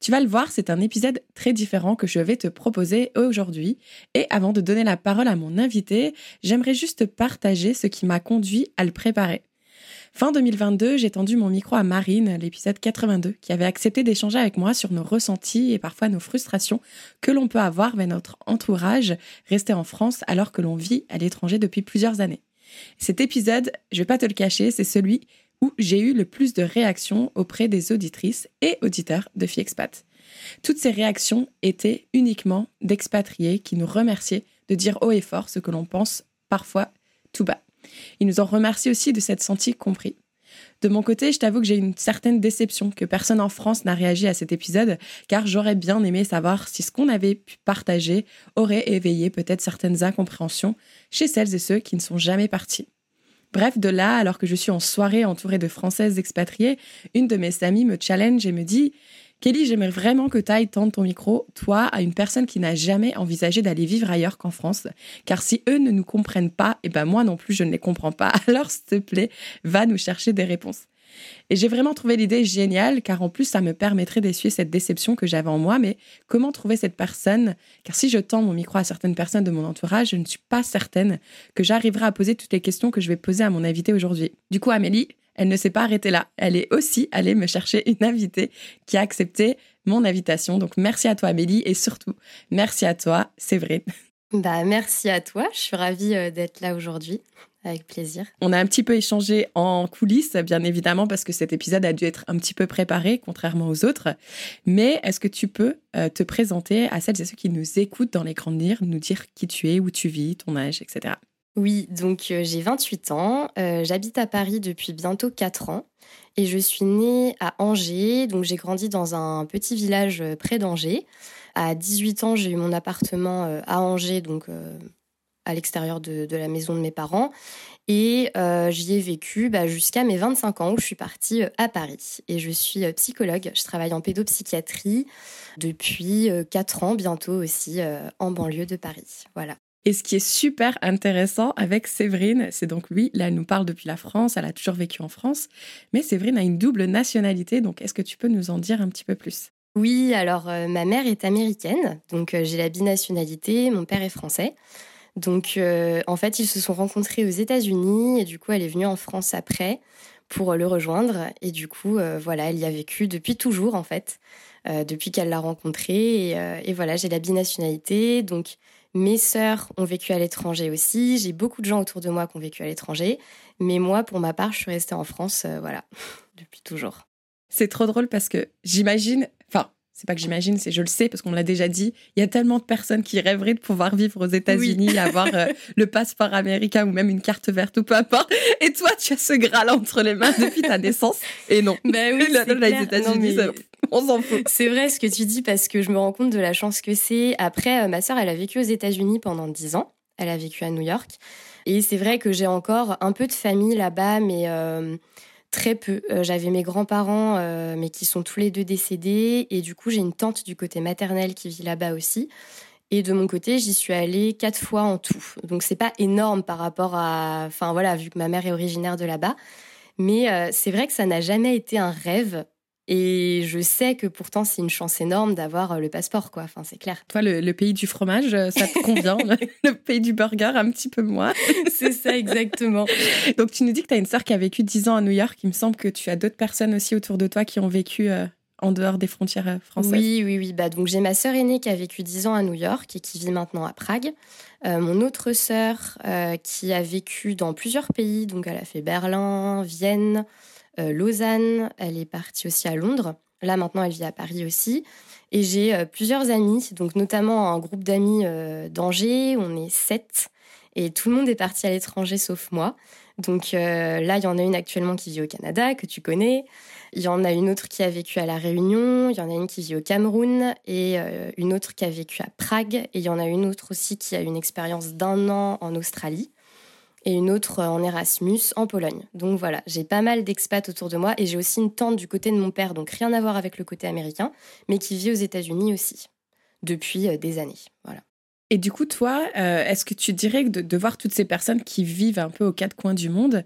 Tu vas le voir, c'est un épisode très différent que je vais te proposer aujourd'hui. Et avant de donner la parole à mon invité, j'aimerais juste partager ce qui m'a conduit à le préparer. Fin 2022, j'ai tendu mon micro à Marine, l'épisode 82, qui avait accepté d'échanger avec moi sur nos ressentis et parfois nos frustrations que l'on peut avoir avec notre entourage resté en France alors que l'on vit à l'étranger depuis plusieurs années. Cet épisode, je vais pas te le cacher, c'est celui où j'ai eu le plus de réactions auprès des auditrices et auditeurs de FiExpat. Toutes ces réactions étaient uniquement d'expatriés qui nous remerciaient de dire haut et fort ce que l'on pense parfois tout bas. Ils nous ont remercié aussi de s'être sentis compris. De mon côté, je t'avoue que j'ai une certaine déception que personne en France n'a réagi à cet épisode, car j'aurais bien aimé savoir si ce qu'on avait pu partager aurait éveillé peut-être certaines incompréhensions chez celles et ceux qui ne sont jamais partis. Bref, de là, alors que je suis en soirée entourée de Françaises expatriées, une de mes amies me challenge et me dit Kelly, j'aimerais vraiment que tu ailles tendre ton micro, toi, à une personne qui n'a jamais envisagé d'aller vivre ailleurs qu'en France. Car si eux ne nous comprennent pas, et eh ben moi non plus, je ne les comprends pas. Alors, s'il te plaît, va nous chercher des réponses. Et j'ai vraiment trouvé l'idée géniale, car en plus, ça me permettrait d'essuyer cette déception que j'avais en moi. Mais comment trouver cette personne? Car si je tends mon micro à certaines personnes de mon entourage, je ne suis pas certaine que j'arriverai à poser toutes les questions que je vais poser à mon invité aujourd'hui. Du coup, Amélie, elle ne s'est pas arrêtée là. Elle est aussi allée me chercher une invitée qui a accepté mon invitation. Donc merci à toi Amélie et surtout merci à toi Séverine. Bah merci à toi, je suis ravie euh, d'être là aujourd'hui. Avec plaisir. On a un petit peu échangé en coulisses, bien évidemment, parce que cet épisode a dû être un petit peu préparé, contrairement aux autres. Mais est-ce que tu peux euh, te présenter à celles et ceux qui nous écoutent dans les grandes lignes, nous dire qui tu es, où tu vis, ton âge, etc. Oui, donc euh, j'ai 28 ans, euh, j'habite à Paris depuis bientôt 4 ans et je suis née à Angers, donc j'ai grandi dans un petit village près d'Angers. À 18 ans, j'ai eu mon appartement à Angers, donc à l'extérieur de, la maison de mes parents. Et euh, j'y ai vécu bah, jusqu'à mes 25 ans où je suis partie euh, à Paris. Et je suis euh, psychologue, je travaille en pédopsychiatrie depuis 4 ans bientôt aussi en banlieue de Paris. Voilà. Et ce qui est super intéressant avec Séverine, c'est donc oui, là, elle nous parle depuis la France, elle a toujours vécu en France, mais Séverine a une double nationalité, donc est-ce que tu peux nous en dire un petit peu plus? Oui, alors ma mère est américaine, donc j'ai la binationalité, mon père est français. Donc, euh, en fait, ils se sont rencontrés aux États-Unis et du coup, elle est venue en France après pour le rejoindre. Et du coup, euh, voilà, elle y a vécu depuis toujours, en fait, euh, depuis qu'elle l'a rencontré. Et, voilà, j'ai la binationalité. Donc, mes sœurs ont vécu à l'étranger aussi. J'ai beaucoup de gens autour de moi qui ont vécu à l'étranger. Mais moi, pour ma part, je suis restée en France, voilà, depuis toujours. C'est trop drôle parce que j'imagine, c'est pas que j'imagine, c'est je le sais parce qu'on l'a déjà dit. Il y a tellement de personnes qui rêveraient de pouvoir vivre aux États-Unis, avoir euh, le passeport américain ou même une carte verte ou peu importe. Et toi, tu as ce Graal entre les mains depuis ta naissance? Et non. Ben oui, les États-Unis, on s'en fout. C'est vrai ce que tu dis parce que je me rends compte de la chance que c'est. Après, euh, ma sœur, elle a vécu aux États-Unis pendant dix ans. Elle a vécu à New York. Et c'est vrai que j'ai encore un peu de famille là-bas, mais euh, Très peu. Euh, j'avais mes grands-parents, euh, mais qui sont tous les deux décédés. Et du coup, j'ai une tante du côté maternel qui vit là-bas aussi. Et de mon côté, j'y suis allée quatre fois en tout. Donc c'est pas énorme par rapport à, enfin voilà, vu que ma mère est originaire de là-bas. Mais euh, c'est vrai que ça n'a jamais été un rêve et je sais que pourtant, c'est une chance énorme d'avoir euh, le passeport, quoi. Enfin, c'est clair. Toi, le, pays du fromage, euh, ça te convient? le, pays du burger, un petit peu moins? c'est ça, exactement. Donc, tu nous dis que tu as une sœur qui a vécu 10 ans à New York. Il me semble que tu as d'autres personnes aussi autour de toi qui ont vécu euh, en dehors des frontières françaises Oui, oui, oui. Bah, donc j'ai ma sœur aînée qui a vécu 10 ans à New York et qui vit maintenant à Prague. mon autre sœur qui a vécu dans plusieurs pays, donc elle a fait Berlin, Vienne, Lausanne, elle est partie aussi à Londres. Là maintenant elle vit à Paris aussi. Et j'ai plusieurs amis, donc notamment un groupe d'amis d'Angers, on est sept, et tout le monde est parti à l'étranger sauf moi. Donc euh, là, il y en a une actuellement qui vit au Canada, que tu connais. Il y en a une autre qui a vécu à La Réunion. Il y en a une qui vit au Cameroun. Et euh, une autre qui a vécu à Prague. Et il y en a une autre aussi qui a une expérience d'un an en Australie. Et une autre en Erasmus en Pologne. Donc voilà, j'ai pas mal d'expats autour de moi. Et j'ai aussi une tante du côté de mon père, donc rien à voir avec le côté américain, mais qui vit aux États-Unis aussi. Depuis euh, des années. Voilà. Et du coup, toi, euh, est-ce que tu dirais que de, voir toutes ces personnes qui vivent un peu aux quatre coins du monde,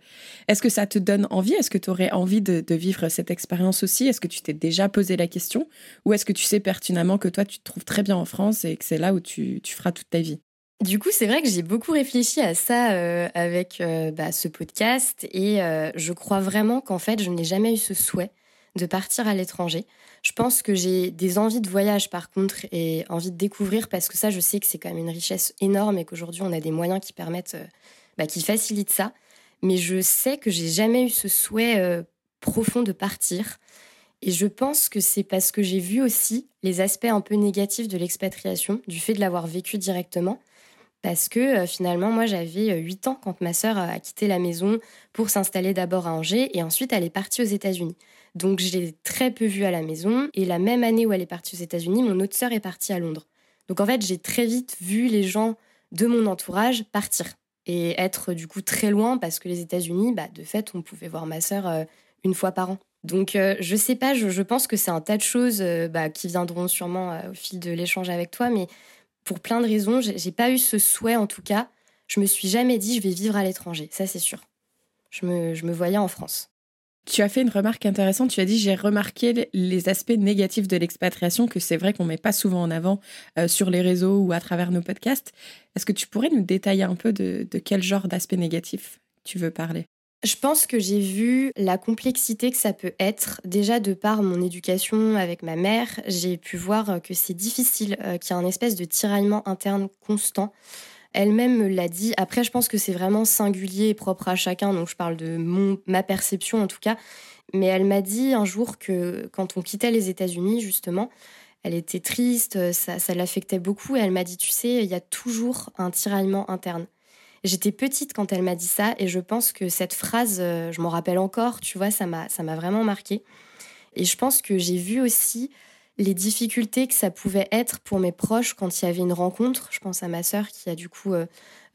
est-ce que ça te donne envie? Est-ce que tu aurais envie de, vivre cette expérience aussi? Est-ce que tu t'es déjà posé la question? Ou est-ce que tu sais pertinemment que toi, tu te trouves très bien en France et que c'est là où tu, feras toute ta vie? Du coup, c'est vrai que j'ai beaucoup réfléchi à ça euh, avec euh, bah, ce podcast et je crois vraiment qu'en fait, je n'ai jamais eu ce souhait de partir à l'étranger. Je pense que j'ai des envies de voyage par contre et envie de découvrir parce que ça, je sais que c'est quand même une richesse énorme et qu'aujourd'hui on a des moyens qui permettent, euh, bah, qui facilitent ça. Mais je sais que j'ai jamais eu ce souhait euh, profond de partir. Et je pense que c'est parce que j'ai vu aussi les aspects un peu négatifs de l'expatriation, du fait de l'avoir vécu directement. Parce que euh, finalement, moi, j'avais 8 ans quand ma sœur a quitté la maison pour s'installer d'abord à Angers et ensuite elle est partie aux États-Unis. Donc je l'ai très peu vue à la maison. Et la même année où elle est partie aux États-Unis, mon autre sœur est partie à Londres. Donc en fait, j'ai très vite vu les gens de mon entourage partir et être du coup très loin parce que les États-Unis, bah, de fait, on pouvait voir ma sœur euh, une fois par an. Donc euh, je sais pas, je, pense que c'est un tas de choses euh, bah, qui viendront sûrement au fil de l'échange avec toi, mais pour plein de raisons, j'ai pas eu ce souhait en tout cas. Je me suis jamais dit je vais vivre à l'étranger, ça c'est sûr. Je me, je me voyais en France. Tu as fait une remarque intéressante. Tu as dit j'ai remarqué les aspects négatifs de l'expatriation que c'est vrai qu'on met pas souvent en avant euh, sur les réseaux ou à travers nos podcasts. Est-ce que tu pourrais nous détailler un peu de, quel genre d'aspect négatif tu veux parler? Je pense que j'ai vu la complexité que ça peut être. Déjà, de par mon éducation avec ma mère, j'ai pu voir que c'est difficile, euh, qu'il y a un espèce de tiraillement interne constant. Elle-même me l'a dit. Après, je pense que c'est vraiment singulier et propre à chacun, donc je parle de mon, ma perception en tout cas. Mais elle m'a dit un jour que quand on quittait les États-Unis, justement, elle était triste, ça, ça l'affectait beaucoup, et elle m'a dit, tu sais, il y a toujours un tiraillement interne. J'étais petite quand elle m'a dit ça, et je pense que cette phrase, euh, je m'en rappelle encore, tu vois, ça m'a, ça m'a vraiment marqué. Et je pense que j'ai vu aussi les difficultés que ça pouvait être pour mes proches quand il y avait une rencontre. Je pense à ma sœur qui a du coup euh,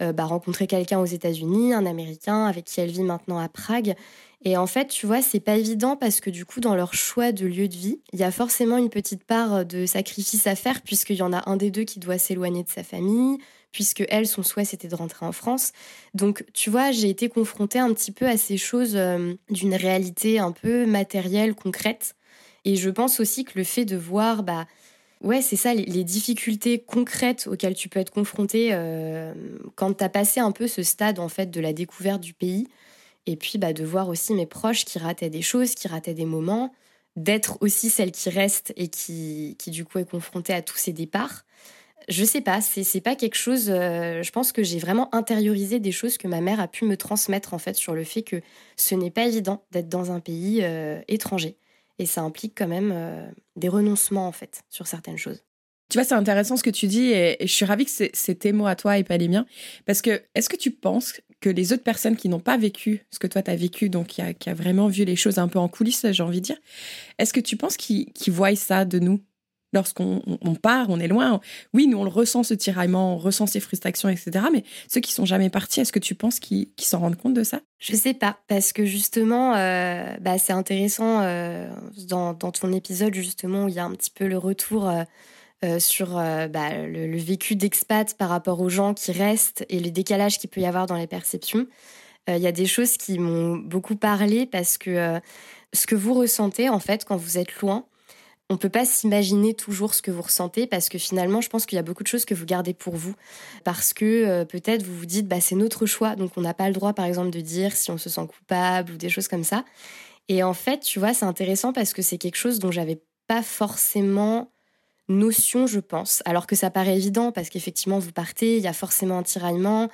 euh, bah, rencontré quelqu'un aux États-Unis, un Américain avec qui elle vit maintenant à Prague. Et en fait, tu vois, c'est pas évident parce que du coup, dans leur choix de lieu de vie, il y a forcément une petite part de sacrifice à faire puisqu'il y en a un des deux qui doit s'éloigner de sa famille, puisque elle, son souhait, c'était de rentrer en France. Donc, tu vois, j'ai été confrontée un petit peu à ces choses euh, d'une réalité un peu matérielle, concrète. Et je pense aussi que le fait de voir, bah, ouais, c'est ça, les, difficultés concrètes auxquelles tu peux être confronté euh, quand tu as passé un peu ce stade, en fait, de la découverte du pays. Et puis, bah, de voir aussi mes proches qui rataient des choses, qui rataient des moments, d'être aussi celle qui reste et qui, qui, du coup, est confrontée à tous ces départs. Je sais pas, c'est pas quelque chose. Euh, je pense que j'ai vraiment intériorisé des choses que ma mère a pu me transmettre en fait sur le fait que ce n'est pas évident d'être dans un pays euh, étranger et ça implique quand même euh, des renoncements en fait sur certaines choses. Tu vois, c'est intéressant ce que tu dis et, je suis ravie que c'est tes mots à toi et pas les miens. Parce que est-ce que tu penses que les autres personnes qui n'ont pas vécu ce que toi tu as vécu, donc qui a, qui a, vraiment vu les choses un peu en coulisses, j'ai envie de dire, est-ce que tu penses qu'ils voient ça de nous? Lorsqu'on part, on est loin. Oui, nous, on le ressent, ce tiraillement, on ressent ces frustrations, etc. Mais ceux qui sont jamais partis, est-ce que tu penses qu'ils s'en rendent compte de ça? Je sais pas, parce que justement, euh, bah, c'est intéressant euh, dans, ton épisode, justement, où il y a un petit peu le retour euh, sur bah, le, vécu d'expat par rapport aux gens qui restent et le décalage qu'il peut y avoir dans les perceptions. Il y a des choses qui m'ont beaucoup parlé parce que ce que vous ressentez, en fait, quand vous êtes loin, on peut pas s'imaginer toujours ce que vous ressentez parce que finalement, je pense qu'il y a beaucoup de choses que vous gardez pour vous parce que euh, peut-être vous vous dites bah c'est notre choix donc on n'a pas le droit par exemple de dire si on se sent coupable ou des choses comme ça. Et en fait, tu vois, c'est intéressant parce que c'est quelque chose dont j'avais pas forcément notion, je pense, alors que ça paraît évident parce qu'effectivement, vous partez, il y a forcément un tiraillement,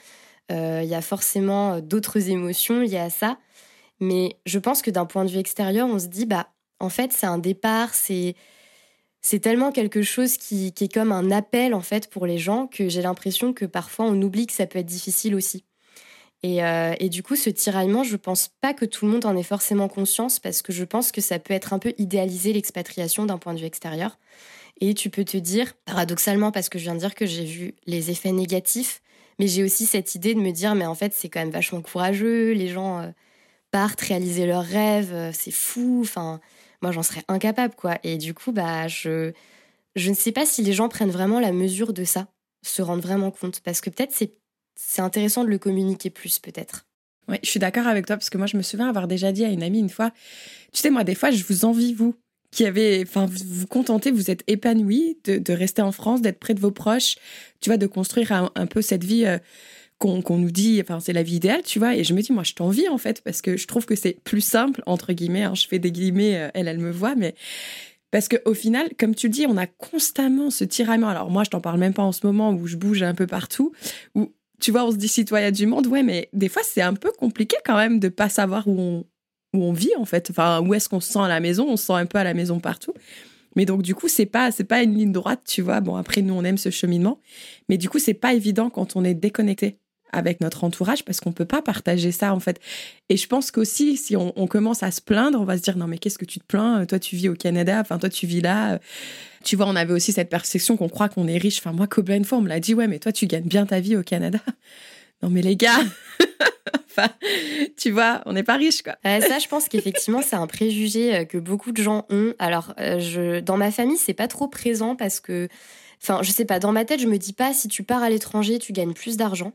euh, il y a forcément d'autres émotions liées à ça. Mais je pense que d'un point de vue extérieur, on se dit, bah, en fait, c'est un départ, c'est c'est tellement quelque chose qui, est comme un appel en fait pour les gens que j'ai l'impression que parfois on oublie que ça peut être difficile aussi. Et, euh, et, du coup, ce tiraillement, je pense pas que tout le monde en ait forcément conscience parce que je pense que ça peut être un peu idéalisé l'expatriation d'un point de vue extérieur. Et tu peux te dire, paradoxalement, parce que je viens de dire que j'ai vu les effets négatifs, mais j'ai aussi cette idée de me dire, mais en fait, c'est quand même vachement courageux, les gens euh, partent réaliser leurs rêves, euh, c'est fou, enfin, moi j'en serais incapable, quoi. Et du coup, bah, je, je ne sais pas si les gens prennent vraiment la mesure de ça, se rendent vraiment compte, parce que peut-être c'est c'est intéressant de le communiquer plus peut-être. Oui, je suis d'accord avec toi parce que moi je me souviens avoir déjà dit à une amie une fois, tu sais moi des fois je vous envie vous qui avez, enfin vous vous contentez, vous êtes épanoui de, rester en France, d'être près de vos proches, tu vois, de construire un, peu cette vie. Euh, qu'on nous dit, enfin, c'est la vie idéale, tu vois. Et je me dis, moi, je t'envie, en fait, parce que je trouve que c'est plus simple, entre guillemets. Hein, je fais des guillemets, euh, elle, elle me voit, mais parce qu'au final, comme tu le dis, on a constamment ce tiraillement. Alors, moi, je t'en parle même pas en ce moment où je bouge un peu partout, où tu vois, on se dit citoyen du monde, ouais, mais des fois, c'est un peu compliqué quand même de pas savoir où on, où on vit, en fait. Enfin, où est-ce qu'on se sent à la maison? On se sent un peu à la maison partout. Mais donc, du coup, c'est pas, c'est pas une ligne droite, tu vois. Bon, après, nous, on aime ce cheminement. Mais du coup, c'est pas évident quand on est déconnecté avec notre entourage parce qu'on peut pas partager ça en fait. Et je pense qu'aussi si on, commence à se plaindre, on va se dire non mais qu'est-ce que tu te plains? Toi tu vis au Canada, enfin toi tu vis là. Tu vois, on avait aussi cette perception qu'on croit qu'on est riche. Enfin moi combien on me l'a dit ouais mais toi tu gagnes bien ta vie au Canada. Non mais les gars, enfin tu vois, on n'est pas riche quoi. ça je pense qu'effectivement c'est un préjugé euh, que beaucoup de gens ont. Alors euh, je dans ma famille c'est pas trop présent parce que Enfin, je sais pas, dans ma tête, je me dis pas si tu pars à l'étranger, tu gagnes plus d'argent.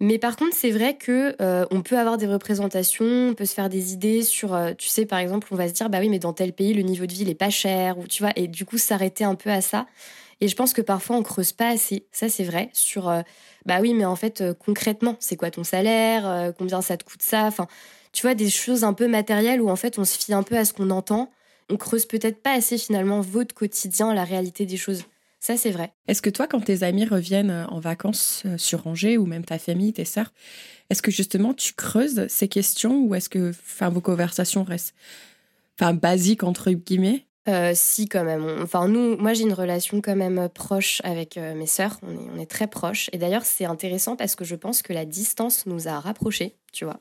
Mais par contre, c'est vrai que euh, on peut avoir des représentations, on peut se faire des idées sur, euh, tu sais, par exemple, on va se dire, bah oui, mais dans tel pays, le niveau de vie, il est pas cher, ou tu vois, et du coup, s'arrêter un peu à ça. Et je pense que parfois, on creuse pas assez. Ça, c'est vrai. Sur, euh, bah oui, mais en fait, concrètement, c'est quoi ton salaire Combien ça te coûte ça? Enfin, tu vois, des choses un peu matérielles où en fait, on se fie un peu à ce qu'on entend. On creuse peut-être pas assez finalement votre quotidien, la réalité des choses. Ça, c'est vrai. Est-ce que toi, quand tes amis reviennent euh, en vacances euh, sur Angers ou même ta famille, tes sœurs, est-ce que justement tu creuses ces questions ou est-ce que enfin, vos conversations restent enfin, basiques, entre guillemets? Euh, si quand même. Enfin nous, moi j'ai une relation quand même proche avec mes sœurs. On est, on est très proches. Et d'ailleurs c'est intéressant parce que je pense que la distance nous a rapprochés, tu vois.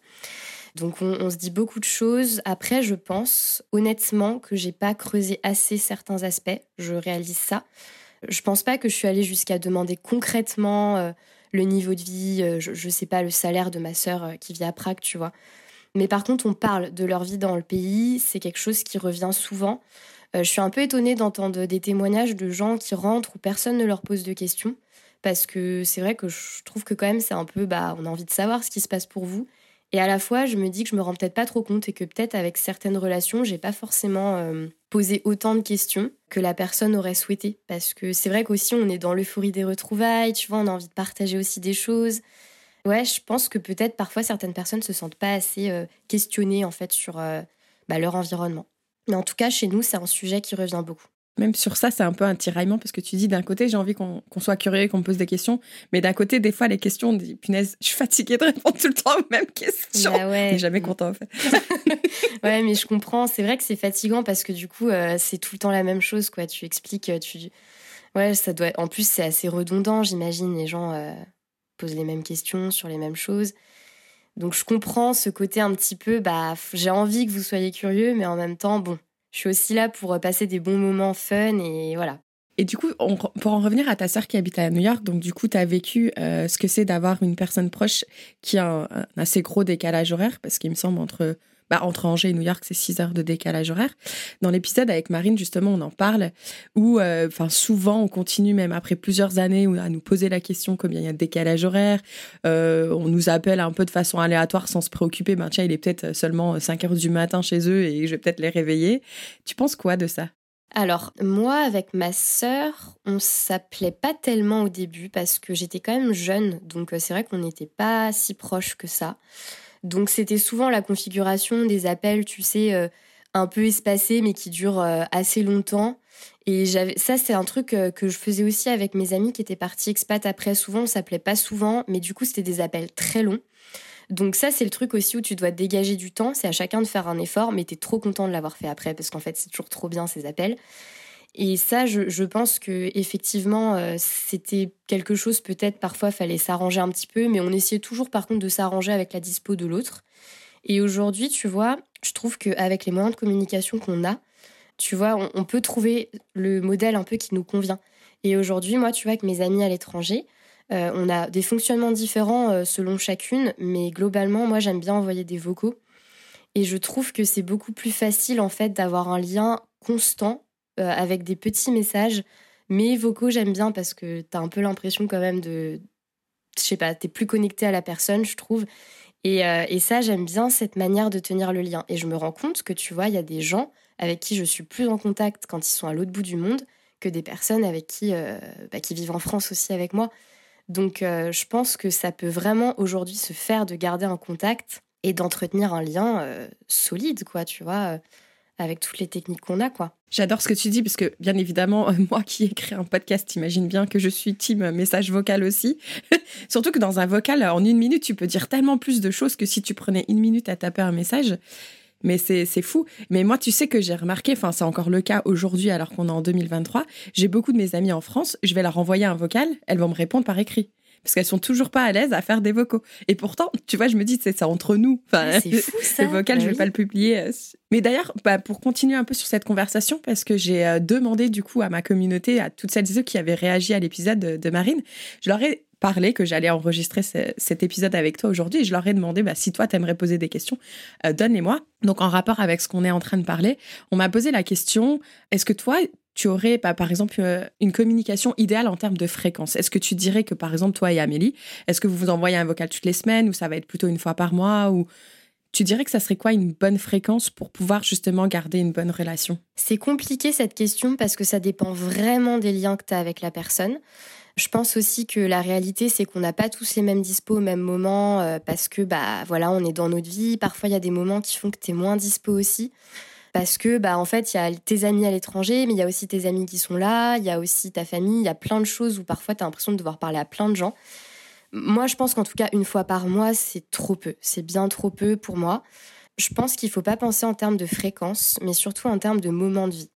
Donc on, on, se dit beaucoup de choses. Après, je pense honnêtement que j'ai pas creusé assez certains aspects. Je réalise ça. Je pense pas que je suis allée jusqu'à demander concrètement euh, le niveau de vie, euh, je, ne sais pas, le salaire de ma sœur euh, qui vit à Prague, tu vois. Mais par contre, on parle de leur vie dans le pays, c'est quelque chose qui revient souvent. je suis un peu étonnée d'entendre des témoignages de gens qui rentrent où personne ne leur pose de questions. Parce que c'est vrai que je trouve que quand même c'est un peu, bah, on a envie de savoir ce qui se passe pour vous. Et à la fois, je me dis que je me rends peut-être pas trop compte et que peut-être avec certaines relations, j'ai pas forcément euh, posé autant de questions que la personne aurait souhaité. Parce que c'est vrai qu'aussi, on est dans l'euphorie des retrouvailles, tu vois, on a envie de partager aussi des choses. Ouais, je pense que peut-être parfois certaines personnes se sentent pas assez euh, questionnées en fait sur euh, bah, leur environnement. Mais en tout cas, chez nous, c'est un sujet qui revient beaucoup même sur ça, c'est un peu un tiraillement parce que tu dis d'un côté, j'ai envie qu'on soit curieux, qu'on me pose des questions, mais d'un côté, des fois, les questions, on dit, punaise, je suis fatiguée de répondre tout le temps aux mêmes questions. Bah ouais. jamais content, en fait. ouais, mais je comprends. C'est vrai que c'est fatigant parce que du coup, euh, c'est tout le temps la même chose, quoi. Tu expliques, euh, tu. Ouais, ça doit. En plus, c'est assez redondant, j'imagine. Les gens euh, posent les mêmes questions sur les mêmes choses. Donc, je comprends ce côté un petit peu, bah, j'ai envie que vous soyez curieux, mais en même temps, bon je suis aussi là pour euh, passer des bons moments fun et voilà. Et du coup, pour en revenir à ta sœur qui habite à New York, donc du coup, tu as vécu euh, ce que c'est d'avoir une personne proche qui a un, assez gros décalage horaire, parce qu'il me semble entre bah, entre Angers et New York, c'est 6 heures de décalage horaire. Dans l'épisode avec Marine, justement, on en parle, où euh, souvent, on continue, même après plusieurs années, à nous poser la question combien il y a de décalage horaire. Euh, on nous appelle un peu de façon aléatoire sans se préoccuper. Ben, tiens, il est peut-être seulement 5 heures du matin chez eux et je vais peut-être les réveiller. Tu penses quoi de ça? Alors, moi, avec ma sœur, on s'appelait pas tellement au début parce que j'étais quand même jeune, donc euh, c'est vrai qu'on n'était pas si proches que ça. Donc c'était souvent la configuration des appels, tu sais, euh, un peu espacés, mais qui durent assez longtemps. Et ça, c'est un truc que je faisais aussi avec mes amis qui étaient partis expat après. Souvent, on s'appelait pas souvent, mais du coup, c'était des appels très longs. Donc ça, c'est le truc aussi où tu dois dégager du temps. C'est à chacun de faire un effort, mais tu es trop content de l'avoir fait après parce qu'en fait, c'est toujours trop bien ces appels. Et ça, je, pense que effectivement, euh, c'était quelque chose peut-être parfois fallait s'arranger un petit peu, mais on essayait toujours par contre de s'arranger avec la dispo de l'autre. Et aujourd'hui, tu vois, je trouve qu'avec les moyens de communication qu'on a, tu vois, on, peut trouver le modèle un peu qui nous convient. Et aujourd'hui, moi, tu vois, avec mes amis à l'étranger, euh, on a des fonctionnements différents euh, selon chacune, mais globalement, moi, j'aime bien envoyer des vocaux. Et je trouve que c'est beaucoup plus facile, en fait, d'avoir un lien constant euh, avec des petits messages. Mais vocaux, j'aime bien parce que tu as un peu l'impression quand même de. Je sais pas, t'es plus connecté à la personne, je trouve. Et, et ça, j'aime bien cette manière de tenir le lien. Et je me rends compte que, tu vois, il y a des gens avec qui je suis plus en contact quand ils sont à l'autre bout du monde que des personnes avec qui, bah, qui vivent en France aussi avec moi. Donc euh, je pense que ça peut vraiment aujourd'hui se faire de garder un contact et d'entretenir un lien euh, solide, quoi, tu vois, euh, avec toutes les techniques qu'on a, quoi. J'adore ce que tu dis, parce que bien évidemment, moi qui écris un podcast, t'imagines bien que je suis team message vocal aussi. Surtout que dans un vocal, en une minute, tu peux dire tellement plus de choses que si tu prenais une minute à taper un message. Mais c'est fou. Mais moi, tu sais que j'ai remarqué, enfin, c'est encore le cas aujourd'hui alors qu'on est en 2023. J'ai beaucoup de mes amis en France, je vais leur envoyer un vocal, elles vont me répondre par écrit. Parce qu'elles sont toujours pas à l'aise à faire des vocaux. Et pourtant, tu vois, je me dis, c'est ça entre nous. Enfin, c'est fou ça. Le vocal, je bah vais pas le publier. Mais d'ailleurs, bah, pour continuer un peu sur cette conversation, parce que j'ai euh, demandé du coup à ma communauté, à toutes celles et ceux qui avaient réagi à l'épisode de Marine, je leur ai parlé que j'allais enregistrer cet épisode avec toi aujourd'hui. Je leur ai demandé bah, si toi, t'aimerais poser des questions, euh, donne-les-moi. Donc, en rapport avec ce qu'on est en train de parler, on m'a posé la question est-ce que toi, tu aurais, bah, par exemple, euh, une communication idéale en termes de fréquence? Est-ce que tu dirais que, par exemple, toi et Amélie, est-ce que vous vous envoyez un vocal toutes les semaines ou ça va être plutôt une fois par mois ou tu dirais que ça serait quoi une bonne fréquence pour pouvoir justement garder une bonne relation? C'est compliqué cette question parce que ça dépend vraiment des liens que tu as avec la personne. Je pense aussi que la réalité, c'est qu'on n'a pas tous les mêmes dispos au même moment euh, parce que bah voilà, on est dans notre vie. Parfois, il y a des moments qui font que tu es moins dispo aussi. Parce que bah en fait, il y a tes amis à l'étranger, mais il y a aussi tes amis qui sont là, il y a aussi ta famille, il y a plein de choses où parfois tu as l'impression de devoir parler à plein de gens. Moi, je pense qu'en tout cas, une fois par mois, c'est trop peu. C'est bien trop peu pour moi. Je pense qu'il faut pas penser en termes de fréquence, mais surtout en termes de moment de vie.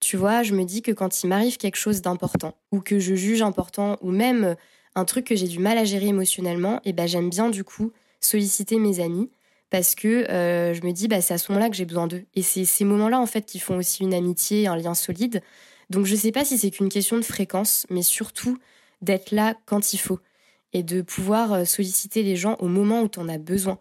Tu vois, je me dis que quand il m'arrive quelque chose d'important, ou que je juge important, ou même euh, un truc que j'ai du mal à gérer émotionnellement, et eh ben j'aime bien du coup solliciter mes amis parce que euh, je me dis bah c'est à ce moment-là que j'ai besoin d'eux. Et c'est ces moments-là en fait qui font aussi une amitié, un lien solide. Donc je sais pas si c'est qu'une question de fréquence, mais surtout d'être là quand il faut et de pouvoir euh, solliciter les gens au moment où tu en as besoin.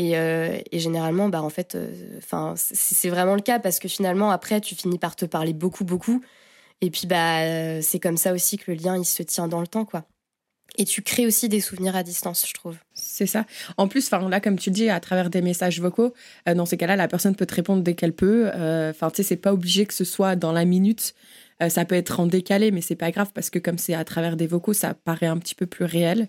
Euh, et, généralement, bah, en fait, enfin, c'est vraiment le cas parce que finalement, après, tu finis par te parler beaucoup, beaucoup. Et puis, bah, c'est comme ça aussi que le lien, il se tient dans le temps, quoi. Et tu crées aussi des souvenirs à distance, je trouve. C'est ça. En plus, enfin là, comme tu le dis, à travers des messages vocaux, euh, dans ces cas-là, la personne peut te répondre dès qu'elle peut. Enfin, tu sais, c'est pas obligé que ce soit dans la minute. ça peut être en décalé, mais c'est pas grave parce que comme c'est à travers des vocaux, ça paraît un petit peu plus réel.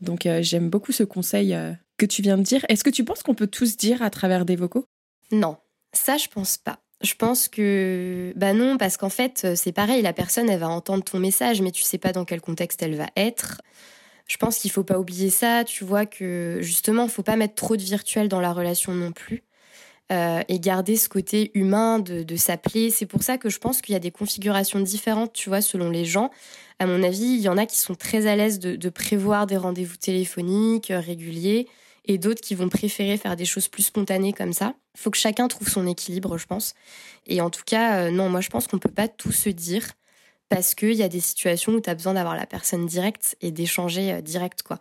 Donc, j'aime beaucoup ce conseil que tu viens de dire. Est-ce que tu penses qu'on peut tous dire à travers des vocaux? Non, ça je pense pas. Je pense que bah non parce qu'en fait euh, c'est pareil, la personne elle va entendre ton message mais tu sais pas dans quel contexte elle va être. Je pense qu'il faut pas oublier ça, tu vois que justement faut pas mettre trop de virtuel dans la relation non plus. Euh, et garder ce côté humain de, s'appeler. C'est pour ça que je pense qu'il y a des configurations différentes, tu vois, selon les gens. À mon avis, il y en a qui sont très à l'aise de, de prévoir des rendez-vous téléphoniques euh, réguliers et d'autres qui vont préférer faire des choses plus spontanées comme ça. Faut que chacun trouve son équilibre, je pense. Et en tout cas, euh, non, moi je pense qu'on peut pas tout se dire parce qu'il y a des situations où tu as besoin d'avoir la personne directe et d'échanger euh, direct, quoi.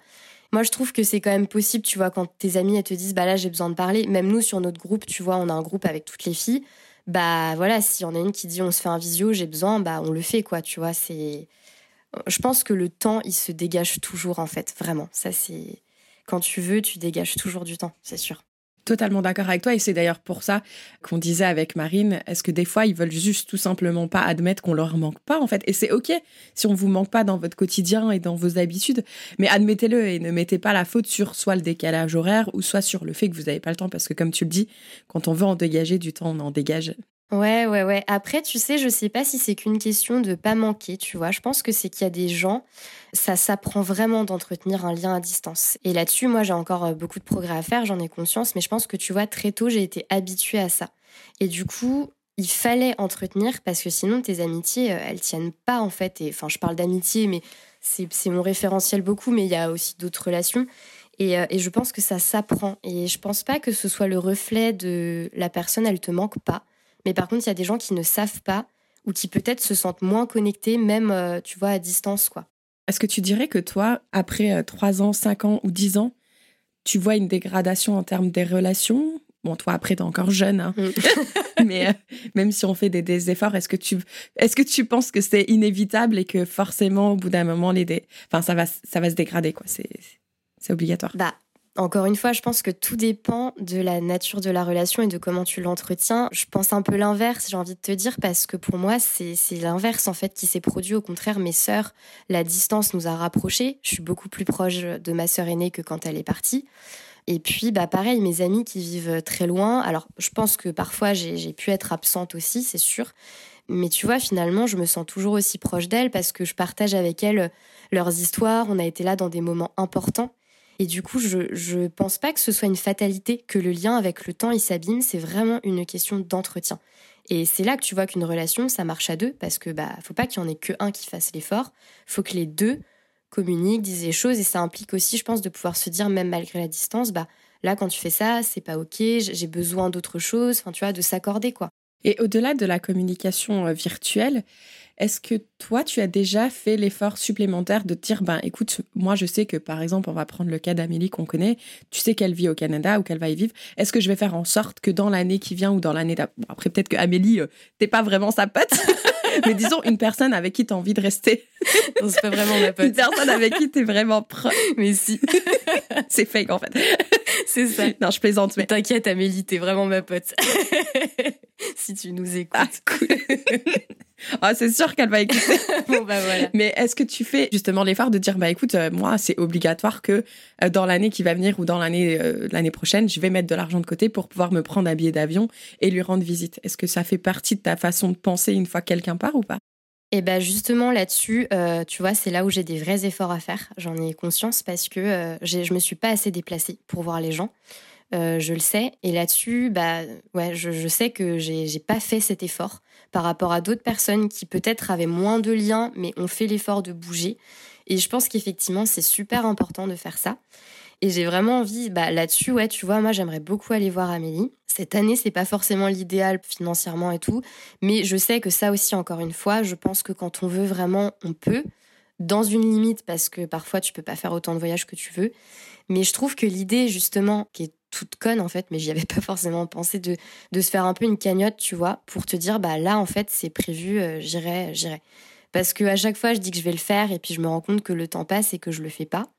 Moi, je trouve que c'est quand même possible, tu vois, quand tes amis te disent, bah là, j'ai besoin de parler. Même nous, sur notre groupe, tu vois, on a un groupe avec toutes les filles. Bah voilà, si on a une qui dit, on se fait un visio, j'ai besoin, bah on le fait, quoi, tu vois. C'est, je pense que le temps, il se dégage toujours, en fait, vraiment. Ça, c'est quand tu veux, tu dégages toujours du temps, c'est sûr. totalement d'accord avec toi et c'est d'ailleurs pour ça qu'on disait avec Marine, est-ce que des fois ils veulent juste tout simplement pas admettre qu'on leur manque pas en fait? Et c'est ok si on vous manque pas dans votre quotidien et dans vos habitudes, mais admettez-le et ne mettez pas la faute sur soit le décalage horaire ou soit sur le fait que vous n'avez pas le temps parce que comme tu le dis, quand on veut en dégager du temps, on en dégage Ouais, ouais, ouais. Après, tu sais, je sais pas si c'est qu'une question de pas manquer, tu vois. Je pense que c'est qu'il y a des gens, ça s'apprend vraiment d'entretenir un lien à distance. Et là-dessus, moi, j'ai encore euh, beaucoup de progrès à faire, j'en ai conscience, mais je pense que tu vois, très tôt, j'ai été habituée à ça. Et du coup, il fallait entretenir parce que sinon, tes amitiés, euh, elles tiennent pas, en fait. Et enfin, je parle d'amitié, mais c'est mon référentiel beaucoup, mais il y a aussi d'autres relations. Et, euh, et, je pense que ça s'apprend. Et je pense pas que ce soit le reflet de la personne, elle te manque pas. Mais par contre, il y a des gens qui ne savent pas ou qui peut-être se sentent moins connectés, même, euh, tu vois, à distance, quoi. Est-ce que tu dirais que toi, après 3 euh, ans, 5 ans ou 10 ans, tu vois une dégradation en termes des relations? Bon, toi, après, t'es encore jeune, hein. Mm. mais euh, même si on fait des, efforts, est-ce que tu, est-ce que tu penses que c'est inévitable et que forcément, au bout d'un moment, les, enfin, ça va, ça va se dégrader, quoi? C'est, c'est obligatoire. Bah, encore une fois, je pense que tout dépend de la nature de la relation et de comment tu l'entretiens. Je pense un peu l'inverse, j'ai envie de te dire, parce que pour moi, c'est l'inverse en fait qui s'est produit. Au contraire, mes sœurs, la distance nous a rapprochés. Je suis beaucoup plus proche de ma sœur aînée que quand elle est partie. Et puis, bah pareil, mes amis qui vivent très loin. Alors, je pense que parfois j'ai pu être absente aussi, c'est sûr. Mais tu vois, finalement, je me sens toujours aussi proche d'elles parce que je partage avec elles leurs histoires. On a été là dans des moments importants. Et du coup, je ne pense pas que ce soit une fatalité, que le lien avec le temps il s'abîme, c'est vraiment une question d'entretien. Et c'est là que tu vois qu'une relation, ça marche à deux, parce que bah faut pas qu'il y en ait que un qui fasse l'effort, faut que les deux communiquent, disent les choses, et ça implique aussi, je pense, de pouvoir se dire, même malgré la distance, bah là quand tu fais ça, c'est pas ok, j'ai besoin d'autre chose, enfin tu vois, de s'accorder quoi. Et au-delà de la communication euh, virtuelle, est-ce que toi, tu as déjà fait l'effort supplémentaire de dire, ben écoute, moi je sais que par exemple, on va prendre le cas d'Amélie qu'on connaît, tu sais qu'elle vit au Canada ou qu'elle va y vivre, est-ce que je vais faire en sorte que dans l'année qui vient ou dans l'année d'après, après peut-être que Amélie, euh, t'es pas vraiment sa pote, mais disons une personne avec qui tu as envie de rester. Non, c'est pas vraiment ma pote. Une personne avec qui tu es vraiment proche. Mais si. c'est fake en fait. C'est ça. Non, je plaisante. Mais t'inquiète, Amélie, t'es vraiment ma pote. si tu nous écoutes. Ah, cool. Ah, c'est sûr qu'elle va écouter. bon, bah voilà. Mais est-ce que tu fais justement l'effort de dire, bah écoute, euh, moi, c'est obligatoire que euh, dans l'année qui va venir ou dans l'année euh, l'année prochaine, je vais mettre de l'argent de côté pour pouvoir me prendre un billet d'avion et lui rendre visite. Est-ce que ça fait partie de ta façon de penser une fois que quelqu'un part ou pas? Et eh ben justement là-dessus, tu vois, c'est là où j'ai des vrais efforts à faire. J'en ai conscience parce que je me suis pas assez déplacée pour voir les gens. Euh, je le sais. Et là-dessus, bah, ouais, je, sais que j'ai pas fait cet effort par rapport à d'autres personnes qui peut-être avaient moins de liens, mais ont fait l'effort de bouger. Et je pense qu'effectivement, c'est super important de faire ça. Et j'ai vraiment envie, bah, là-dessus, ouais, tu vois, moi, j'aimerais beaucoup aller voir Amélie. Cette année, c'est pas forcément l'idéal financièrement et tout, mais je sais que ça aussi, encore une fois, je pense que quand on veut vraiment, on peut, dans une limite, parce que parfois, tu peux pas faire autant de voyages que tu veux. Mais je trouve que l'idée, justement, qui est toute conne en fait, mais j'y avais pas forcément pensé de, de se faire un peu une cagnotte, tu vois, pour te dire bah là en fait c'est prévu, euh, j'irai, j'irai. Parce que à chaque fois je dis que je vais le faire et puis je me rends compte que le temps passe et que je le fais pas.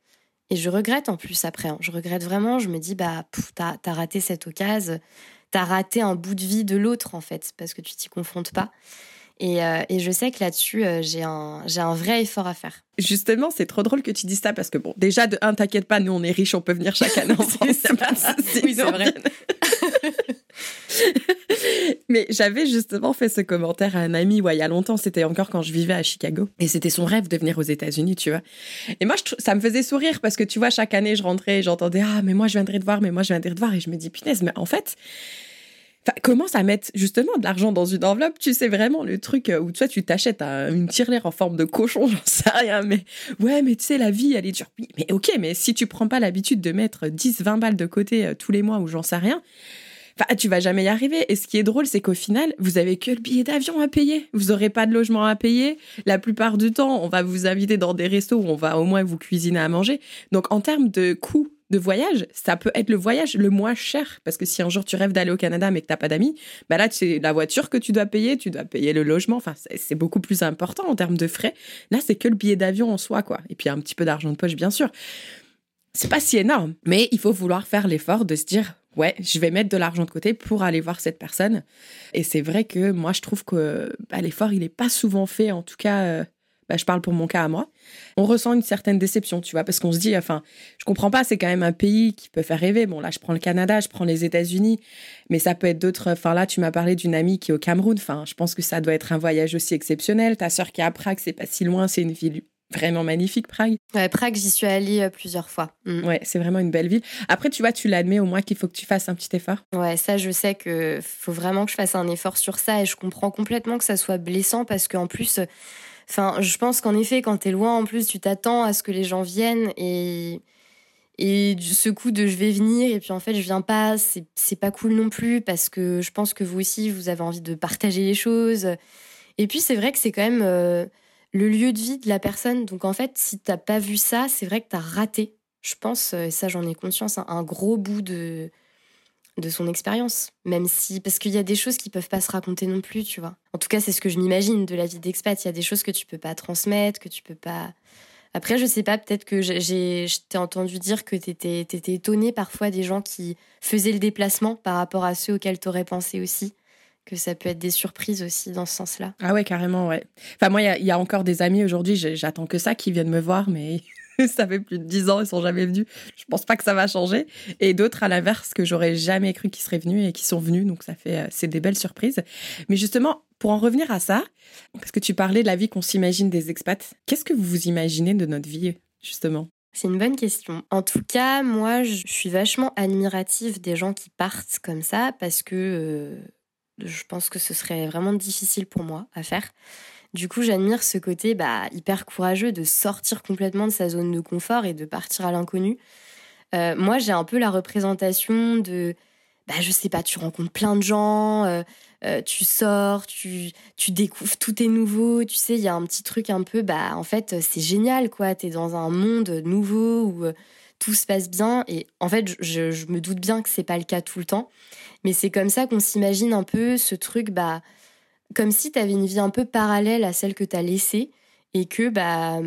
Et je regrette en plus après. Hein. Je regrette vraiment. Je me dis bah t'as as raté cette occasion, t'as raté un bout de vie de l'autre en fait parce que tu t'y confrontes pas. Euh, et, je sais que là-dessus, euh, j'ai un, j'ai un vrai effort à faire. Justement, c'est trop drôle que tu dises ça parce que bon, déjà de un, t'inquiète pas, nous on est riches, on peut venir chaque année en France. oui, c'est vrai. Mais j'avais justement fait ce commentaire à un ami, ouais, il y a longtemps, c'était encore quand je vivais à Chicago. Et c'était son rêve de venir aux États-Unis, tu vois. Et moi, ça me faisait sourire parce que tu vois, chaque année, je rentrais et j'entendais, ah, mais moi, je viendrai te voir, mais moi, je viendrai te voir. Et je me dis, punaise, mais en fait, commence à mettre justement de l'argent dans une enveloppe? Tu sais vraiment le truc où toi tu t'achètes une tirelire en forme de cochon, j'en sais rien. Mais ouais, mais tu sais, la vie, elle est dure. Mais ok, mais si tu prends pas l'habitude de mettre 10, 20 balles de côté euh, tous les mois ou j'en sais rien, Enfin, tu vas jamais y arriver. Et ce qui est drôle, c'est qu'au final, vous avez que le billet d'avion à payer. Vous aurez pas de logement à payer. La plupart du temps, on va vous inviter dans des restos où on va au moins vous cuisiner à manger. Donc, en termes de coût de voyage, ça peut être le voyage le moins cher. Parce que si un jour tu rêves d'aller au Canada mais que t'as pas d'amis, bah là, c'est la voiture que tu dois payer, tu dois payer le logement. Enfin, c'est beaucoup plus important en termes de frais. Là, c'est que le billet d'avion en soi, quoi. Et puis un petit peu d'argent de poche, bien sûr. C'est pas si énorme, mais il faut vouloir faire l'effort de se dire ouais, je vais mettre de l'argent de côté pour aller voir cette personne. Et c'est vrai que moi, je trouve que bah, l'effort, il n'est pas souvent fait, en tout cas, euh, bah, je parle pour mon cas à moi. On ressent une certaine déception, tu vois, parce qu'on se dit, enfin, je comprends pas, c'est quand même un pays qui peut faire rêver. Bon, là, je prends le Canada, je prends les États-Unis, mais ça peut être d'autres. Enfin, là, tu m'as parlé d'une amie qui est au Cameroun. Enfin, je pense que ça doit être un voyage aussi exceptionnel. Ta sœur qui est à Prague, c'est pas si loin, c'est une ville vraiment magnifique, Prague. Ouais, Prague, j'y suis allée euh, plusieurs fois. Mm. Ouais, c'est vraiment une belle ville. Après, tu vois, tu l'admets au moins qu'il faut que tu fasses un petit effort. Ouais, ça, je sais que faut vraiment que je fasse un effort sur ça et je comprends complètement que ça soit blessant parce qu'en plus, enfin, je pense qu'en effet, quand t'es loin, en plus, tu t'attends à ce que les gens viennent et et ce coup de je vais venir et puis en fait je viens pas, c'est pas cool non plus parce que je pense que vous aussi vous avez envie de partager les choses. Et puis c'est vrai que c'est quand même euh, le lieu de vie de la personne. Donc en fait, si t'as pas vu ça, c'est vrai que t'as raté, je pense, euh, et ça j'en ai conscience, un gros bout de, de son expérience. Même si, parce qu'il y a des choses qui peuvent pas se raconter non plus, tu vois. En tout cas, c'est ce que je m'imagine de la vie d'expat. Il y a des choses que tu peux pas transmettre, que tu peux pas. Après, je sais pas, peut-être que j'ai, je t'ai entendu dire que t'étais, étais étonné parfois des gens qui faisaient le déplacement par rapport à ceux auxquels t'aurais pensé aussi que ça peut être des surprises aussi dans ce sens-là. Ah ouais, carrément, ouais. Enfin, moi, il y, a encore des amis aujourd'hui, j'attends que ça, qui viennent me voir, mais ça fait plus de dix ans, ils sont jamais venus. Je pense pas que ça va changer. Et d'autres, à l'inverse, que j'aurais jamais cru qu'ils seraient venus et qui sont venus. Donc, ça fait, euh, c'est des belles surprises. Mais justement, pour en revenir à ça, parce que tu parlais de la vie qu'on s'imagine des expats, qu'est-ce que vous vous imaginez de notre vie, justement? C'est une bonne question. En tout cas, moi, je suis vachement admirative des gens qui partent comme ça parce que euh, je pense que ce serait vraiment difficile pour moi à faire. Du coup, j'admire ce côté bah, hyper courageux de sortir complètement de sa zone de confort et de partir à l'inconnu. Euh, moi, j'ai un peu la représentation de, bah, je sais pas, tu rencontres plein de gens, euh, euh, tu sors, tu, tu découvres, tout est nouveau. Tu sais, il y a un petit truc un peu, bah, en fait, c'est génial, quoi. T'es dans un monde nouveau tout se passe bien. Et en fait, je, me doute bien que c'est pas le cas tout le temps. Mais c'est comme ça qu'on s'imagine un peu ce truc, bah, comme si tu avais une vie un peu parallèle à celle que tu as laissée et que bah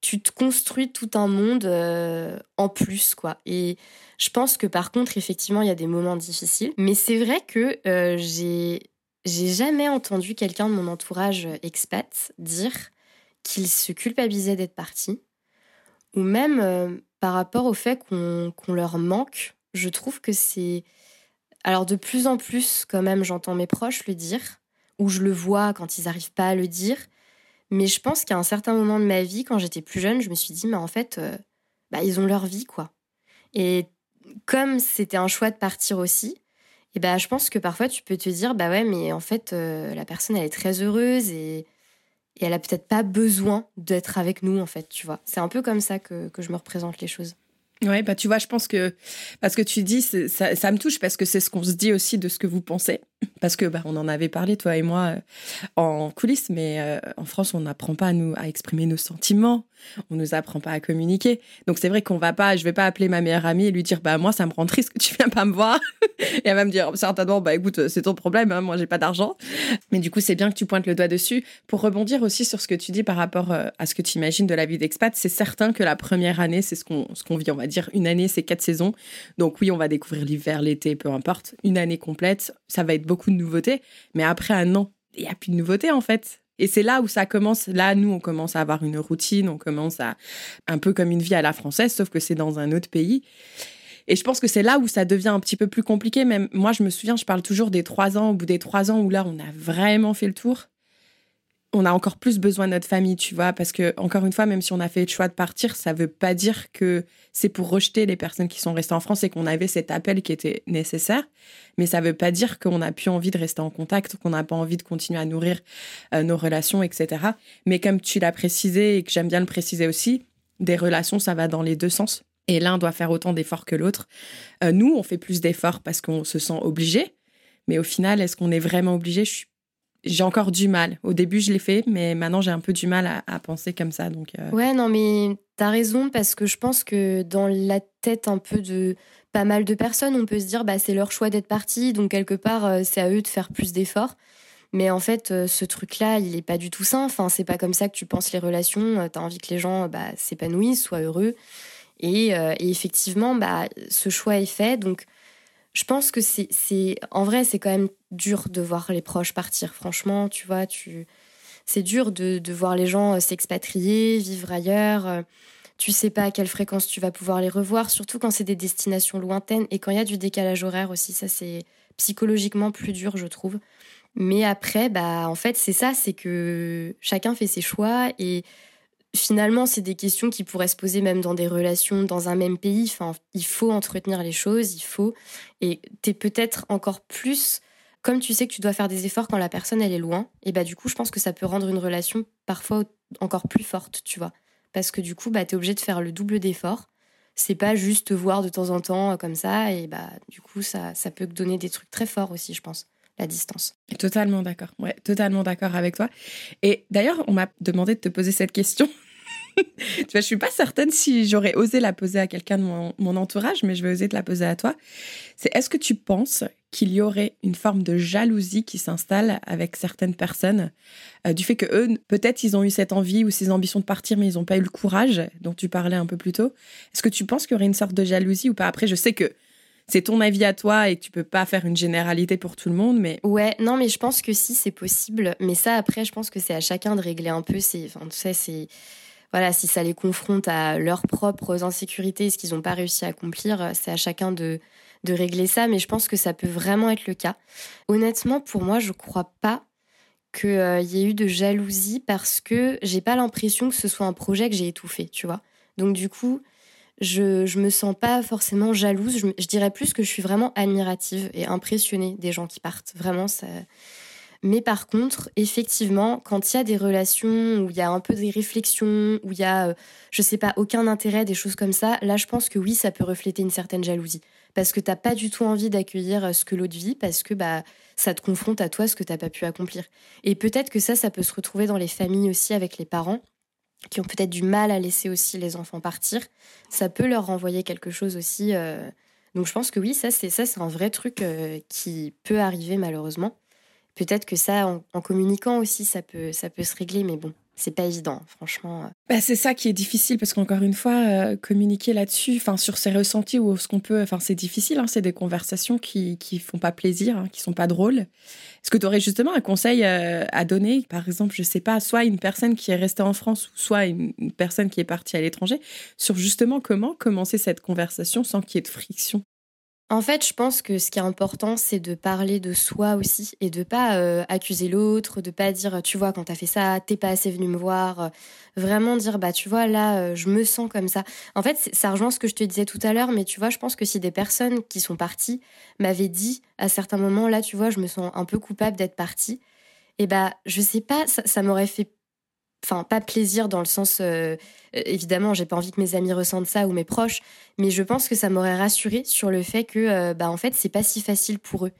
tu te construis tout un monde euh, en plus quoi. Et je pense que par contre effectivement il y a des moments difficiles, mais c'est vrai que euh, j'ai j'ai jamais entendu quelqu'un de mon entourage expat dire qu'il se culpabilisait d'être parti ou même euh, par rapport au fait qu'on leur manque. Je trouve que c'est alors de plus en plus quand même j'entends mes proches le dire où je le vois quand ils n'arrivent pas à le dire. Mais je pense qu'à un certain moment de ma vie, quand j'étais plus jeune, je me suis dit, mais en fait, euh, bah, ils ont leur vie, quoi. Et comme c'était un choix de partir aussi, et bah, je pense que parfois tu peux te dire, bah ouais, mais en fait, euh, la personne, elle est très heureuse et, et elle a peut-être pas besoin d'être avec nous, en fait, tu vois. C'est un peu comme ça que, que je me représente les choses. Ouais, bah tu vois, je pense que parce que tu dis, ça, ça me touche parce que c'est ce qu'on se dit aussi de ce que vous pensez. Parce que bah, on en avait parlé toi et moi euh, en coulisses, mais euh, en France on n'apprend pas à nous à exprimer nos sentiments, on nous apprend pas à communiquer. Donc c'est vrai qu'on va pas, je vais pas appeler ma meilleure amie et lui dire bah moi ça me rend triste que tu viens pas me voir et elle va me dire certainement bah écoute c'est ton problème, hein, moi j'ai pas d'argent. Mais du coup c'est bien que tu pointes le doigt dessus pour rebondir aussi sur ce que tu dis par rapport euh, à ce que tu imagines de la vie d'expat. C'est certain que la première année c'est ce qu'on ce qu'on vit, on va dire une année c'est quatre saisons. Donc oui on va découvrir l'hiver, l'été, peu importe. Une année complète, ça va être beaucoup de nouveautés. Mais après un an, il n'y a plus de nouveautés en fait. Et c'est là où ça commence. Là, nous, on commence à avoir une routine, on commence à un peu comme une vie à la française, sauf que c'est dans un autre pays. Et je pense que c'est là où ça devient un petit peu plus compliqué. Même moi, je me souviens, je parle toujours des trois ans, au bout des trois ans où là, on a vraiment fait le tour on a encore plus besoin de notre famille, tu vois, parce que encore une fois, même si on a fait le choix de partir, ça veut pas dire que c'est pour rejeter les personnes qui sont restées en France et qu'on avait cet appel qui était nécessaire, mais ça veut pas dire qu'on n'a plus envie de rester en contact, qu'on n'a pas envie de continuer à nourrir euh, nos relations, etc. Mais comme tu l'as précisé et que j'aime bien le préciser aussi, des relations, ça va dans les deux sens. Et l'un doit faire autant d'efforts que l'autre. Euh, nous, on fait plus d'efforts parce qu'on se sent obligé. Mais au final, est-ce qu'on est vraiment obligé? Je suis j'ai encore du mal. Au début, je l'ai fait, mais maintenant, j'ai un peu du mal à, penser comme ça. Donc, euh. Ouais, non, mais t'as raison, parce que je pense que dans la tête un peu de pas mal de personnes, on peut se dire, bah, c'est leur choix d'être parti, donc quelque part, euh, c'est à eux de faire plus d'efforts. Mais en fait, euh, ce truc-là, il est pas du tout sain. Enfin, c'est pas comme ça que tu penses les relations. T'as envie que les gens bah, s'épanouissent, soient heureux. Et, et effectivement, bah, ce choix est fait. Donc, je pense que c'est, en vrai, c'est quand même dur de voir les proches partir. Franchement, tu vois, tu, c'est dur de, de voir les gens euh, s'expatrier, vivre ailleurs. Euh, tu sais pas à quelle fréquence tu vas pouvoir les revoir, surtout quand c'est des destinations lointaines et quand il y a du décalage horaire aussi. Ça, c'est psychologiquement plus dur, je trouve. Mais après, bah, en fait, c'est ça, c'est que chacun fait ses choix et finalement, c'est des questions qui pourraient se poser même dans des relations dans un même pays. Enfin, il faut entretenir les choses, il faut. Et tu es peut-être encore plus, comme tu sais que tu dois faire des efforts quand la personne elle est loin. Et bah du coup, je pense que ça peut rendre une relation parfois encore plus forte, tu vois, parce que du coup, bah es obligé de faire le double d'efforts. C'est pas juste te voir de temps en temps euh, comme ça, et bah du coup, ça ça peut donner des trucs très forts aussi, je pense la distance. Totalement d'accord. Ouais, totalement d'accord avec toi. Et d'ailleurs, on m'a demandé de te poser cette question. tu vois, je suis pas certaine si j'aurais osé la poser à quelqu'un de mon, entourage, mais je vais oser te la poser à toi. C'est est-ce que tu penses qu'il y aurait une forme de jalousie qui s'installe avec certaines personnes euh, du fait que eux, peut-être, ils ont eu cette envie ou ces ambitions de partir, mais ils n'ont pas eu le courage dont tu parlais un peu plus tôt? Est-ce que tu penses qu'il y aurait une sorte de jalousie ou pas? Après, je sais que c'est ton avis à toi et tu peux pas faire une généralité pour tout le monde, mais ouais, non, mais je pense que si c'est possible, mais ça après, je pense que c'est à chacun de régler un peu. C'est, enfin, sais, c'est voilà, si ça les confronte à leurs propres insécurités, ce qu'ils n'ont pas réussi à accomplir, c'est à chacun de de régler ça. Mais je pense que ça peut vraiment être le cas. Honnêtement, pour moi, je crois pas qu'il euh, y ait eu de jalousie parce que j'ai pas l'impression que ce soit un projet que j'ai étouffé, tu vois. Donc du coup, je, je me sens pas forcément jalouse. Je, dirais plus que je suis vraiment admirative et impressionnée des gens qui partent. Vraiment, ça. Mais par contre, effectivement, quand il y a des relations où il y a un peu des réflexions, où il y a, euh, je sais pas, aucun intérêt, des choses comme ça, là, je pense que oui, ça peut refléter une certaine jalousie. Parce que t'as pas du tout envie d'accueillir euh, ce que l'autre vit, parce que bah, ça te confronte à toi ce que t'as pas pu accomplir. Et peut-être que ça, ça peut se retrouver dans les familles aussi avec les parents qui ont peut-être du mal à laisser aussi les enfants partir, ça peut leur renvoyer quelque chose aussi. Euh. Donc je pense que oui, ça c'est ça c'est un vrai truc euh, qui peut arriver malheureusement. Peut-être que ça, en, communiquant aussi, ça peut ça peut se régler, mais bon, c'est pas évident, franchement. Euh. Bah, c'est ça qui est difficile parce qu'encore une fois, euh, communiquer là-dessus, enfin sur ses ressentis ou ce qu'on peut, enfin c'est difficile. Hein, c'est des conversations qui qui font pas plaisir, hein, qui sont pas drôles. Est-ce que tu aurais justement un conseil euh, à donner, par exemple, je sais pas, soit une personne qui est restée en France ou soit une, une personne qui est partie à l'étranger, sur justement comment commencer cette conversation sans qu'il y ait de friction? En fait, je pense que ce qui est important, c'est de parler de soi aussi et de pas euh, accuser l'autre, de pas dire tu vois quand t'as fait ça, t'es pas assez venu me voir. Vraiment dire bah tu vois là, euh, je me sens comme ça. En fait, ça rejoint ce que je te disais tout à l'heure, mais tu vois, je pense que si des personnes qui sont parties m'avaient dit à certains moments là, tu vois, je me sens un peu coupable d'être partie, et eh bah je sais pas, ça, ça m'aurait fait enfin pas plaisir dans le sens euh, évidemment j'ai pas envie que mes amis ressentent ça ou mes proches mais je pense que ça m'aurait rassuré sur le fait que euh, bah en fait c'est pas si facile pour eux.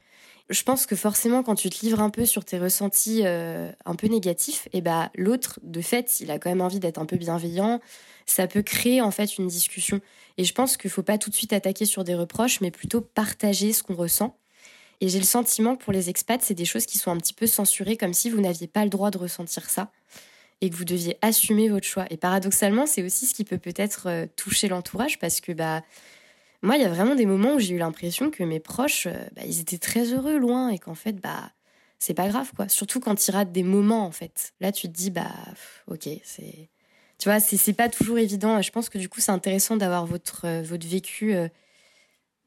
Je pense que forcément quand tu te livres un peu sur tes ressentis euh, un peu négatifs et bah l'autre de fait il a quand même envie d'être un peu bienveillant. Ça peut créer en fait une discussion. Et je pense qu'il faut pas tout de suite attaquer sur des reproches mais plutôt partager ce qu'on ressent. Et j'ai le sentiment que pour les expats c'est des choses qui sont un petit peu censurées comme si vous n'aviez pas le droit de ressentir ça et que vous deviez assumer votre choix. Et paradoxalement, c'est aussi ce qui peut peut-être euh, toucher l'entourage parce que bah moi, il y a vraiment des moments où j'ai eu l'impression que mes proches, euh, bah, ils étaient très heureux loin et qu'en fait, bah c'est pas grave quoi. Surtout quand ils ratent des moments en fait. Là, tu te dis bah ok, c'est tu vois, c'est pas toujours évident. Je pense que du coup, c'est intéressant d'avoir votre euh, votre vécu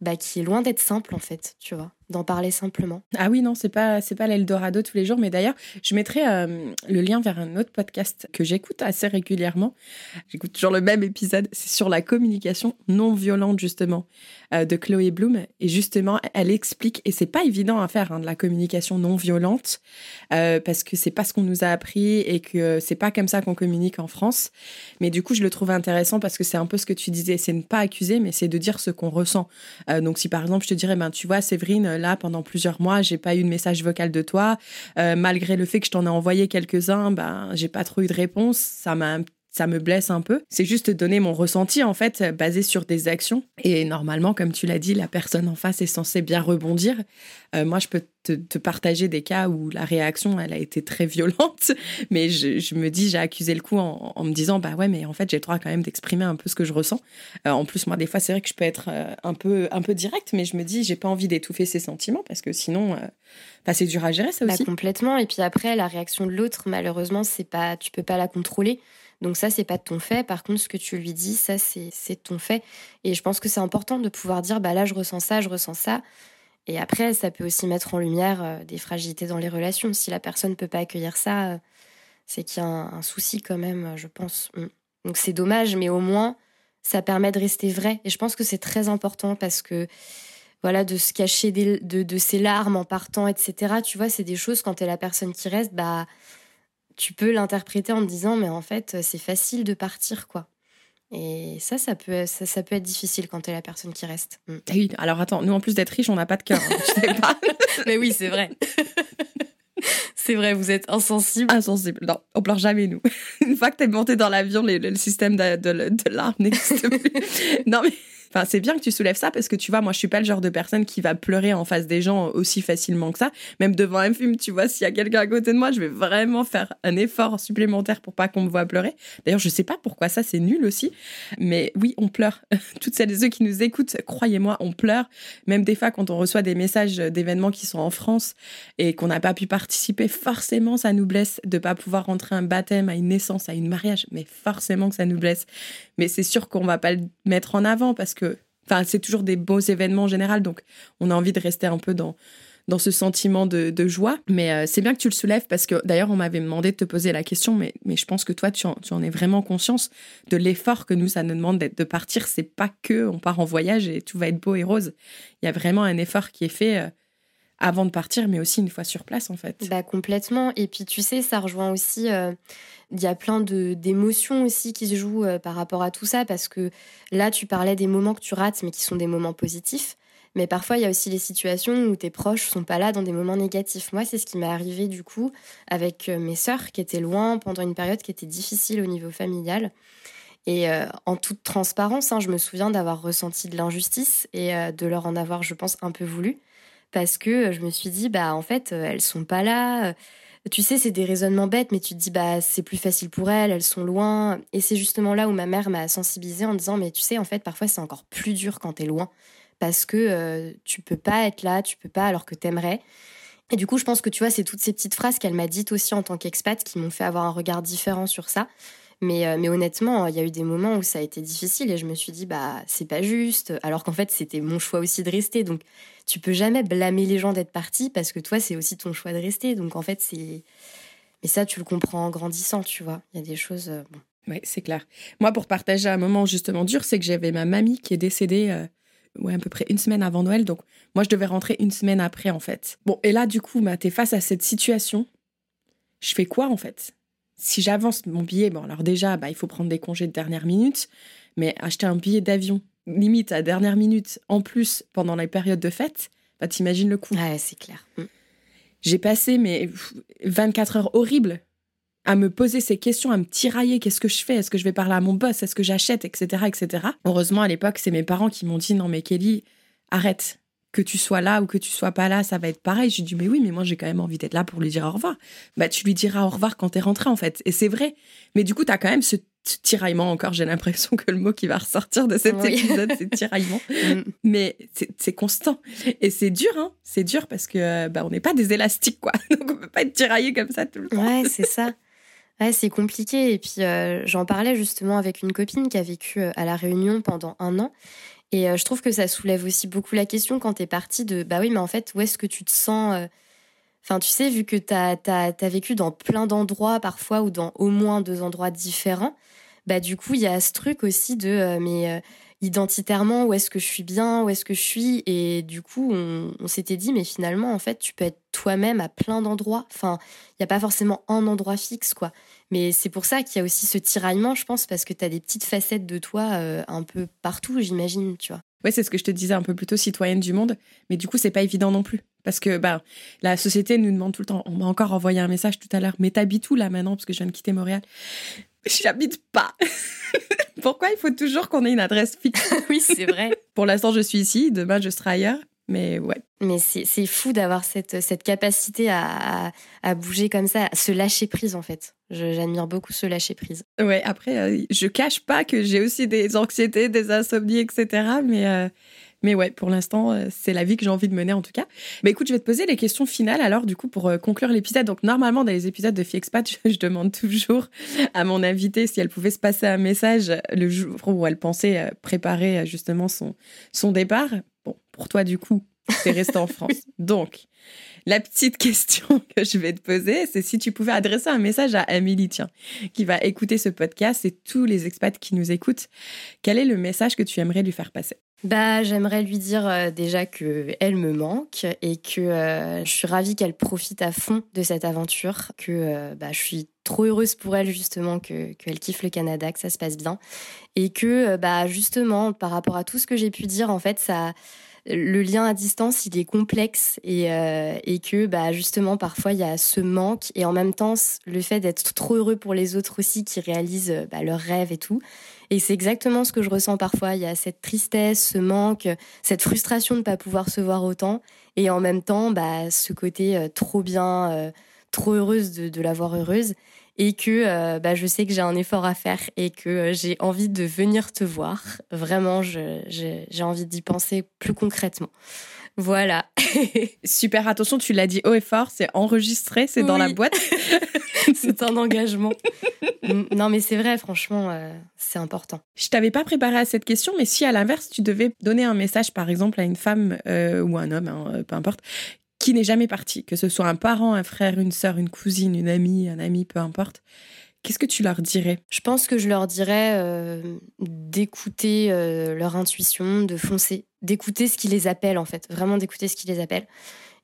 bah, qui est loin d'être simple en fait, tu vois d'en parler simplement. Ah oui, non, c'est pas c'est pas l'Eldorado tous les jours, mais d'ailleurs, je mettrai euh, le lien vers un autre podcast que j'écoute assez régulièrement. J'écoute toujours le même épisode, c'est sur la communication non violente justement euh, de Chloé Bloom et justement, elle explique et c'est pas évident à faire hein, de la communication non violente euh, parce que c'est pas ce qu'on nous a appris et que c'est pas comme ça qu'on communique en France. Mais du coup, je le trouve intéressant parce que c'est un peu ce que tu disais, c'est ne pas accuser, mais c'est de dire ce qu'on ressent. donc si par exemple, je te dirais ben tu vois Séverine là pendant plusieurs mois, j'ai pas eu de message vocal de toi. Euh, malgré le fait que je t'en ai envoyé quelques-uns, ben j'ai pas trop eu de réponse. Ça m'a ça me blesse un peu. C'est juste donner mon ressenti, en fait, basé sur des actions. Et normalement, comme tu l'as dit, la personne en face est censée bien rebondir. Euh, moi, je peux te, partager des cas où la réaction, elle a été très violente, mais je, me dis, j'ai accusé le coup en, me disant, bah ouais, mais en fait, j'ai le droit quand même d'exprimer un peu ce que je ressens. Euh, en plus, moi, des fois, c'est vrai que je peux être euh, un peu, un peu direct, mais je me dis, j'ai pas envie d'étouffer ses sentiments parce que sinon, bah, c'est dur à gérer, ça bah, aussi. complètement. Et puis après, la réaction de l'autre, malheureusement, c'est pas, tu peux pas la contrôler. Donc ça, c'est pas ton fait. Par contre, ce que tu lui dis, ça, c'est ton fait. Et je pense que c'est important de pouvoir dire, bah là, je ressens ça, je ressens ça. Et après, ça peut aussi mettre en lumière euh, des fragilités dans les relations. Si la personne ne peut pas accueillir ça, euh, c'est qu'il y a un, souci quand même, je pense. Mm. Donc c'est dommage, mais au moins, ça permet de rester vrai. Et je pense que c'est très important parce que, voilà, de se cacher de, de, ses larmes en partant, etc. Tu vois, c'est des choses, quand tu es la personne qui reste, bah tu peux l'interpréter en te disant mais en fait c'est facile de partir quoi. Et ça, ça peut, ça, peut être difficile quand t'es la personne qui reste. Mm. Ah oui, alors attends, nous en plus d'être riches, on n'a pas de cœur. Hein, mais oui, c'est vrai. c'est vrai, vous êtes insensible. Insensible. Non, on pleure jamais, nous. Une fois que t'es monté dans l'avion, le, système de, de, de l'arme n'existe plus. non, mais Enfin, c'est bien que tu soulèves ça parce que tu vois, moi, je suis pas le genre de personne qui va pleurer en face des gens aussi facilement que ça. Même devant un film, tu vois, s'il y a quelqu'un à côté de moi, je vais vraiment faire un effort supplémentaire pour pas qu'on me voit pleurer. D'ailleurs, je sais pas pourquoi ça, c'est nul aussi. Mais oui, on pleure. Toutes celles et ceux qui nous écoutent, croyez-moi, on pleure. Même des fois, quand on reçoit des messages d'événements qui sont en France et qu'on n'a pas pu participer, forcément, ça nous blesse de pas pouvoir rentrer un baptême, à une naissance, à une mariage. Mais forcément que ça nous blesse. Mais c'est sûr qu'on va pas le mettre en avant parce que Enfin, c'est toujours des beaux événements en général, donc on a envie de rester un peu dans, dans ce sentiment de, joie. Mais euh, c'est bien que tu le soulèves parce que d'ailleurs, on m'avait demandé de te poser la question, mais, mais je pense que toi, tu en, tu en es vraiment conscience de l'effort que nous, ça nous demande de partir. C'est pas que on part en voyage et tout va être beau et rose. Il y a vraiment un effort qui est fait. Euh, avant de partir, mais aussi une fois sur place, en fait. Bah, complètement. Et puis, tu sais, ça rejoint aussi. Euh, il y a plein d'émotions aussi qui se jouent euh, par rapport à tout ça, parce que là, tu parlais des moments que tu rates, mais qui sont des moments positifs. Mais parfois, il y a aussi les situations où tes proches sont pas là dans des moments négatifs. Moi, c'est ce qui m'est arrivé du coup avec euh, mes sœurs qui étaient loin pendant une période qui était difficile au niveau familial. Et en toute transparence, hein, je me souviens d'avoir ressenti de l'injustice et de leur en avoir, je pense, un peu voulu parce que je me suis dit bah en fait elles sont pas là. Tu sais, c'est des raisonnements bêtes, mais tu te dis bah c'est plus facile pour elles, elles sont loin. Et c'est justement là où ma mère m'a sensibilisée en disant mais tu sais en fait parfois c'est encore plus dur quand t'es loin parce que euh, tu peux pas être là, tu peux pas alors que t'aimerais. Et du coup, je pense que tu vois, c'est toutes ces petites phrases qu'elle m'a dites aussi en tant qu'expat qui m'ont fait avoir un regard différent sur ça. Mais, euh, mais honnêtement, il y a eu des moments où ça a été difficile et je me suis dit, bah, c'est pas juste. Alors qu'en fait, c'était mon choix aussi de rester. Donc, tu peux jamais blâmer les gens d'être partis parce que toi, c'est aussi ton choix de rester. Donc en fait, c'est. Mais ça, tu le comprends en grandissant, tu vois. Il y a des choses. Euh, oui, c'est clair. Moi, pour partager un moment justement dur, c'est que j'avais ma mamie qui est décédée. Euh, à peu près une semaine avant Noël. Donc, moi, je devais rentrer une semaine après, en fait. Bon, et là, du coup, bah, tu es face à cette situation. Je fais quoi, en fait? Si j'avance mon billet, bon, alors déjà, bah, il faut prendre des congés de dernière minute, mais acheter un billet d'avion limite à dernière minute, en plus pendant les périodes de fête, bah, t'imagines le coup. Ouais, c'est clair. Mm. J'ai passé mes 24 heures horribles à me poser ces questions, à me tirailler. Qu'est-ce que je fais? Est-ce que je vais parler à mon boss? Est-ce que j'achète? Etc. etc. Heureusement, à l'époque, c'est mes parents qui m'ont dit non, mais Kelly, arrête. Que tu sois là ou que tu sois pas là, ça va être pareil. J'ai dit mais oui, mais moi j'ai quand même envie d'être là pour lui dire au revoir. Bah tu lui diras au revoir quand t'es rentré en fait. Et c'est vrai. Mais du coup, t'as quand même ce tiraillement encore, j'ai l'impression que le mot qui va ressortir de cet épisode, c'est tiraillement. Mm. Mais c'est constant. Et c'est dur, hein. C'est dur parce que bah, on n'est pas des élastiques, quoi. Donc on peut pas être tiraillé comme ça tout le temps. Ouais, c'est ça. Ouais, c'est compliqué. Et puis euh, j'en parlais justement avec une copine qui a vécu euh, à La Réunion pendant un an. Et euh, je trouve que ça soulève aussi beaucoup la question quand tu es parti de bah oui, mais en fait, où est-ce que tu te sens Enfin, tu sais, vu que tu as, as, vécu dans plein d'endroits parfois ou dans au moins deux endroits différents, bah du coup il y a ce truc aussi de euh, mais euh, identitairement où est-ce que je suis bien, où est-ce que je suis? Et du coup on, s'était dit mais finalement en fait tu peux être toi-même à plein d'endroits. Enfin il n'y a pas forcément un endroit fixe quoi. Mais c'est pour ça qu'il y a aussi ce tiraillement je pense parce que tu as des petites facettes de toi euh, un peu partout j'imagine tu vois. Ouais, c'est ce que je te disais un peu plus tôt, citoyenne du monde. Mais du coup, c'est pas évident non plus. Parce que bah, la société nous demande tout le temps. On m'a encore envoyé un message tout à l'heure. Mais t'habites où là maintenant? Parce que je viens de quitter Montréal. J'habite pas. Pourquoi il faut toujours qu'on ait une adresse fixe? Oui, c'est vrai. Pour l'instant, je suis ici. Demain, je serai ailleurs. Mais ouais. Mais c'est fou d'avoir cette, cette capacité à, à, bouger comme ça, à se lâcher prise en fait. J'admire beaucoup ce lâcher prise. Ouais, après, euh, je cache pas que j'ai aussi des anxiétés, des insomnies, etc. Mais, euh, mais ouais, pour l'instant, euh, c'est la vie que j'ai envie de mener en tout cas. Mais écoute, je vais te poser les questions finales alors, du coup, pour conclure l'épisode. Donc, normalement, dans les épisodes de Fiexpat, je, je demande toujours à mon invité si elle pouvait se passer un message le jour où elle pensait préparer justement son, son départ. Bon, pour toi, du coup, c'est resté en France. Donc, la petite question que je vais te poser, c'est si tu pouvais adresser un message à Amélie, tiens, qui va écouter ce podcast et tous les expats qui nous écoutent, quel est le message que tu aimerais lui faire passer? Bah, j'aimerais lui dire euh, déjà que elle me manque et que euh, je suis ravie qu'elle profite à fond de cette aventure, que euh, bah, je suis trop heureuse pour elle justement que qu'elle kiffe le Canada, que ça se passe bien et que bah justement par rapport à tout ce que j'ai pu dire en fait ça le lien à distance, il est complexe et, et que bah, justement parfois il y a ce manque et en même temps le fait d'être trop heureux pour les autres aussi qui réalisent bah, leurs rêves et tout. Et c'est exactement ce que je ressens parfois. Il y a cette tristesse, ce manque, cette frustration de ne pas pouvoir se voir autant. Et en même temps, bah, ce côté euh, trop bien, euh, trop heureuse de, de la voir heureuse. Et que euh, bah, je sais que j'ai un effort à faire et que j'ai envie de venir te voir. Vraiment, j'ai envie d'y penser plus concrètement. Voilà. Super, attention, tu l'as dit haut et fort, c'est enregistré, c'est dans la boîte. c'est un engagement. non, mais c'est vrai, franchement, euh, c'est important. Je t'avais pas préparé à cette question, mais si à l'inverse, tu devais donner un message, par exemple, à une femme euh, ou un homme, hein, euh, peu importe, qui n'est jamais parti, que ce soit un parent, un frère, une sœur, une cousine, une amie, un ami, peu importe, Qu'est-ce que tu leur dirais? Je pense que je leur dirais euh, d'écouter euh, leur intuition, de foncer, d'écouter ce qui les appelle en fait, vraiment d'écouter ce qui les appelle.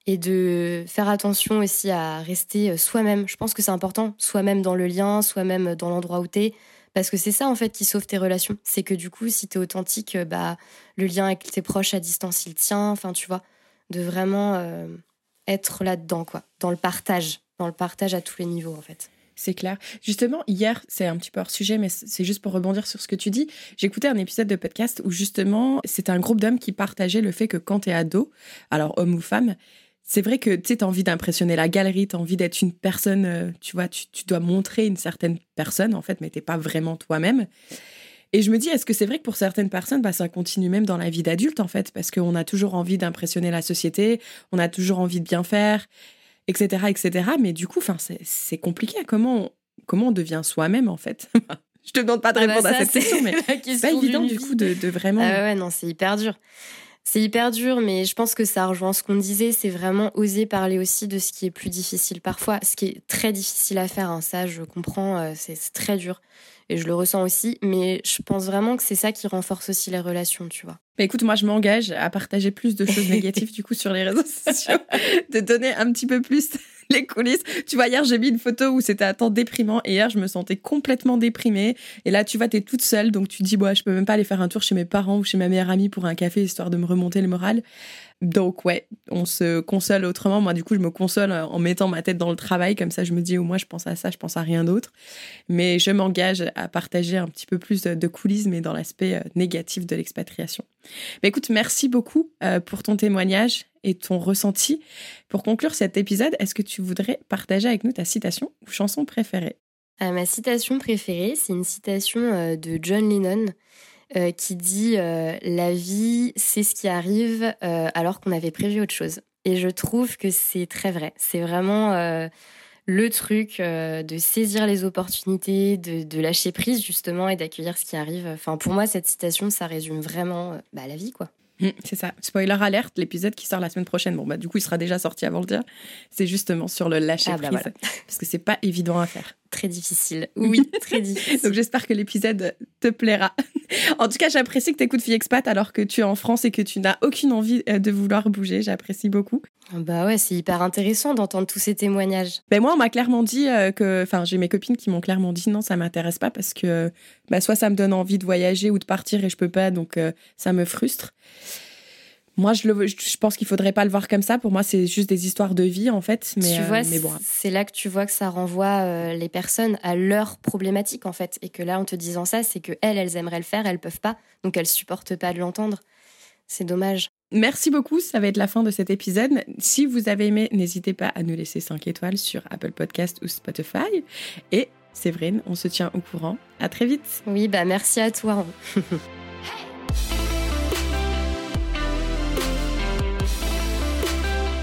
Et de faire attention aussi à rester euh, soi-même. Je pense que c'est important, soi-même dans le lien, soi-même dans l'endroit où t'es, parce que c'est ça en fait qui sauve tes relations. C'est que du coup, si t'es authentique, bah le lien avec tes proches à distance, il tient. Enfin, tu vois, de vraiment être là-dedans, quoi, dans le partage, dans le partage à tous les niveaux en fait c'est clair. Justement, hier, c'est un petit peu hors sujet, mais c'est juste pour rebondir sur ce que tu dis. J'écoutais un épisode de podcast où justement, c'était un groupe d'hommes qui partageait le fait que quand tu es ado, alors homme ou femme, c'est vrai que tu as envie d'impressionner la galerie, tu as envie d'être une personne, euh, tu vois, tu, dois montrer une certaine personne en fait, mais t'es pas vraiment toi-même. Et je me dis, est-ce que c'est vrai que pour certaines personnes, bah, ça continue même dans la vie d'adulte en fait, parce qu'on a toujours envie d'impressionner la société, on a toujours envie de bien faire etc., etc. Mais du coup, c'est compliqué. Comment, comment on devient soi-même, en fait? Je te demande pas de ah bah répondre à cette question, mais c'est pas évident, du coup, de, de vraiment... Ah ouais, non, c'est hyper dur. C'est hyper dur, mais je pense que ça rejoint ce qu'on disait, c'est vraiment oser parler aussi de ce qui est plus difficile parfois, ce qui est très difficile à faire. Hein, ça, je comprends, euh, c'est très dur et je le ressens aussi, mais je pense vraiment que c'est ça qui renforce aussi les relations, tu vois. Bah écoute, moi je m'engage à partager plus de choses négatives du coup sur les réseaux sociaux, de donner un petit peu plus les coulisses. Tu vois, hier, j'ai mis une photo où c'était un temps déprimant. Et hier, je me sentais complètement déprimée. Et là, tu vois, t'es toute seule. Donc, tu dis, bon, je peux même pas aller faire un tour chez mes parents ou chez ma meilleure amie pour un café, histoire de me remonter le moral. Donc, ouais, on se console autrement. Moi, du coup, je me console en mettant ma tête dans le travail. Comme ça, je me dis, au moins, je pense à ça, je pense à rien d'autre. Mais je m'engage à partager un petit peu plus de coulisses, mais dans l'aspect euh, négatif de l'expatriation. Mais écoute, merci beaucoup euh, pour ton témoignage et ton ressenti. Pour conclure cet épisode, est-ce que tu voudrais partager avec nous ta citation ou chanson préférée? Euh, Ma citation préférée, c'est une citation euh, de John Lennon euh, qui dit La vie, c'est ce qui arrive alors qu'on avait prévu autre chose. Et je trouve que c'est très vrai. C'est vraiment le truc de saisir les opportunités, de, lâcher prise justement et d'accueillir ce qui arrive. Enfin, pour moi, cette citation, ça résume vraiment bah, la vie, quoi. Mm, c'est ça. Spoiler alerte, l'épisode qui sort la semaine prochaine. Bon, bah, du coup, il sera déjà sorti avant le dire. C'est justement sur le lâcher ah, bah, prise. Parce que c'est pas évident à faire. Très difficile. Oui, très difficile. Donc, j'espère que l'épisode te plaira. en tout cas, j'apprécie que tu écoutes Fille Expat alors que tu es en France et que tu n'as aucune envie euh, de vouloir bouger. J'apprécie beaucoup. Bah ouais, c'est hyper intéressant d'entendre tous ces témoignages. Ben moi, on m'a clairement dit euh, que, enfin, j'ai mes copines qui m'ont clairement dit non, ça m'intéresse pas parce que, bah, soit ça me donne envie de voyager ou de partir et je peux pas, donc euh, ça me frustre. Moi, je, le, je pense qu'il faudrait pas le voir comme ça. Pour moi, c'est juste des histoires de vie, en fait. Mais, tu vois, bon. c'est là que tu vois que ça renvoie euh, les personnes à leur problématique, en fait. Et que là, en te disant ça, c'est que elles, elles aimeraient le faire, elles peuvent pas. Donc, elles supportent pas de l'entendre. C'est dommage. Merci beaucoup, ça va être la fin de cet épisode. Si vous avez aimé, n'hésitez pas à nous laisser 5 étoiles sur Apple Podcast ou Spotify. Et Séverine, on se tient au courant. À très vite. Oui, bah merci à toi.